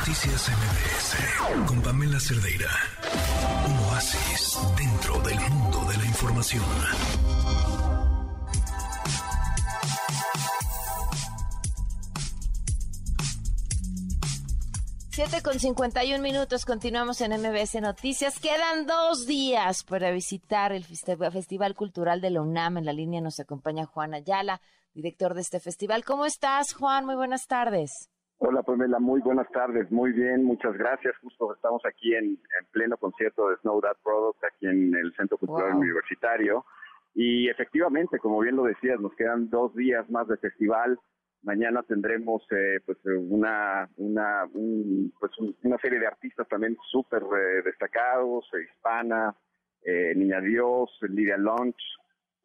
Noticias MBS con Pamela Cerdeira. Un oasis dentro del mundo de la información. Siete con 51 minutos, continuamos en MBS Noticias. Quedan dos días para visitar el Festival Cultural de la UNAM. En la línea nos acompaña Juan Ayala, director de este festival. ¿Cómo estás, Juan? Muy buenas tardes. Hola, Pamela, muy buenas tardes. Muy bien, muchas gracias. Justo estamos aquí en, pleno concierto de Snow That Product, aquí en el Centro Cultural Universitario. Y efectivamente, como bien lo decías, nos quedan dos días más de festival. Mañana tendremos eh, pues una una pues una serie de artistas también súper eh, destacados, eh, Hispana, Niña Dios, Lidia Launch,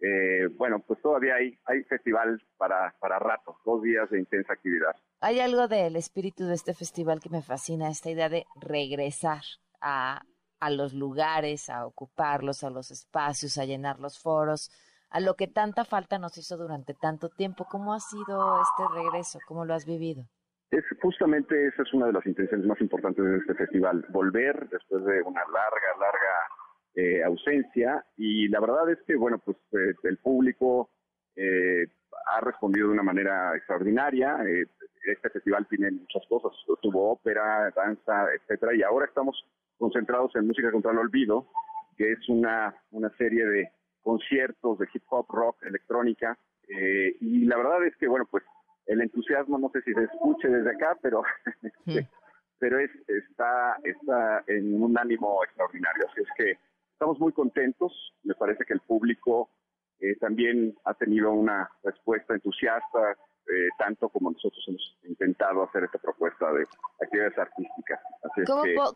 eh, bueno, pues todavía hay, hay festival para, para rato, dos días de intensa actividad. Hay algo del espíritu de este festival que me fascina, esta idea de regresar a, a los lugares, a ocuparlos, a los espacios, a llenar los foros, a lo que tanta falta nos hizo durante tanto tiempo. ¿Cómo ha sido este regreso? ¿Cómo lo has vivido? Es justamente esa es una de las intenciones más importantes de este festival, volver después de una larga, larga eh, ausencia y la verdad es que, bueno, pues eh, el público eh, ha respondido de una manera extraordinaria. este festival tiene muchas cosas, tuvo ópera, danza, etcétera, y ahora estamos concentrados en Música contra el Olvido, que es una, una serie de conciertos de hip hop, rock, electrónica, y la verdad es que, bueno, pues el entusiasmo no sé si se escuche desde acá, pero pero es, está, está en un ánimo extraordinario. Así es que estamos muy contentos. Me parece que el público eh, también ha tenido una respuesta entusiasta, eh, tanto como nosotros hemos intentado hacer esta propuesta de actividades artísticas.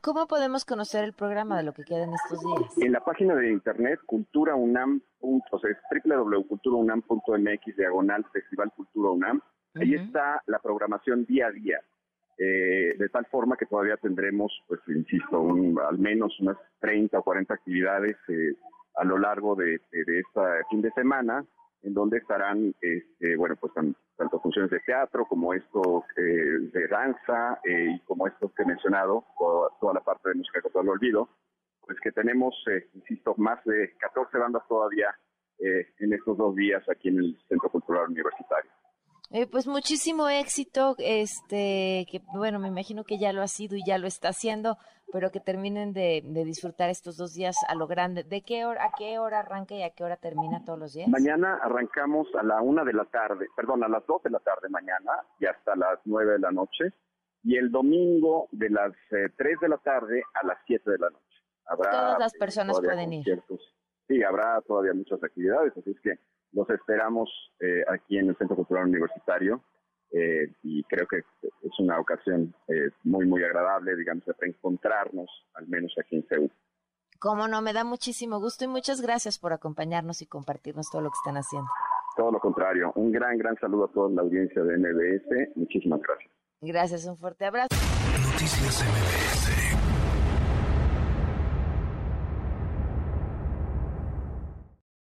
¿Cómo, podemos conocer el programa de lo que queda en estos días? En la página de internet culturaunam, o sea, www.culturaunam.mx diagonal Festival Cultura UNAM. Ahí está la programación día a día. Eh, de tal forma que todavía tendremos, pues insisto, al menos unas 30 o 40 actividades eh, a lo largo de, de, este fin de semana, en donde estarán, este, bueno, pues tanto funciones de teatro como esto eh, de danza y como esto que he mencionado, toda, la parte de música que todo lo olvido, pues que tenemos, insisto, más de 14 bandas todavía en estos dos días aquí en el Centro Cultural Universitario. Eh, pues muchísimo éxito, este, que bueno, me imagino que ya lo ha sido y ya lo está haciendo, pero que terminen de, disfrutar estos dos días a lo grande. ¿De qué hora, a qué hora arranca y a qué hora termina todos los días? Mañana arrancamos a la una de la tarde, perdón, a las dos de la tarde mañana y hasta las nueve de la noche, y el domingo de las eh, tres de la tarde a las siete de la noche. Habrá, Todas las personas pueden ir. Sí, habrá todavía muchas actividades, así es que los esperamos eh, aquí en el Centro Cultural Universitario eh, y creo que es una ocasión eh, muy, muy agradable, digamos, de reencontrarnos, al menos aquí en Seúl. Cómo no, me da muchísimo gusto y muchas gracias por acompañarnos y compartirnos todo lo que están haciendo. Todo lo contrario, un gran, gran saludo a toda la audiencia de MBS. Muchísimas gracias. Gracias, un fuerte abrazo. Noticias MBS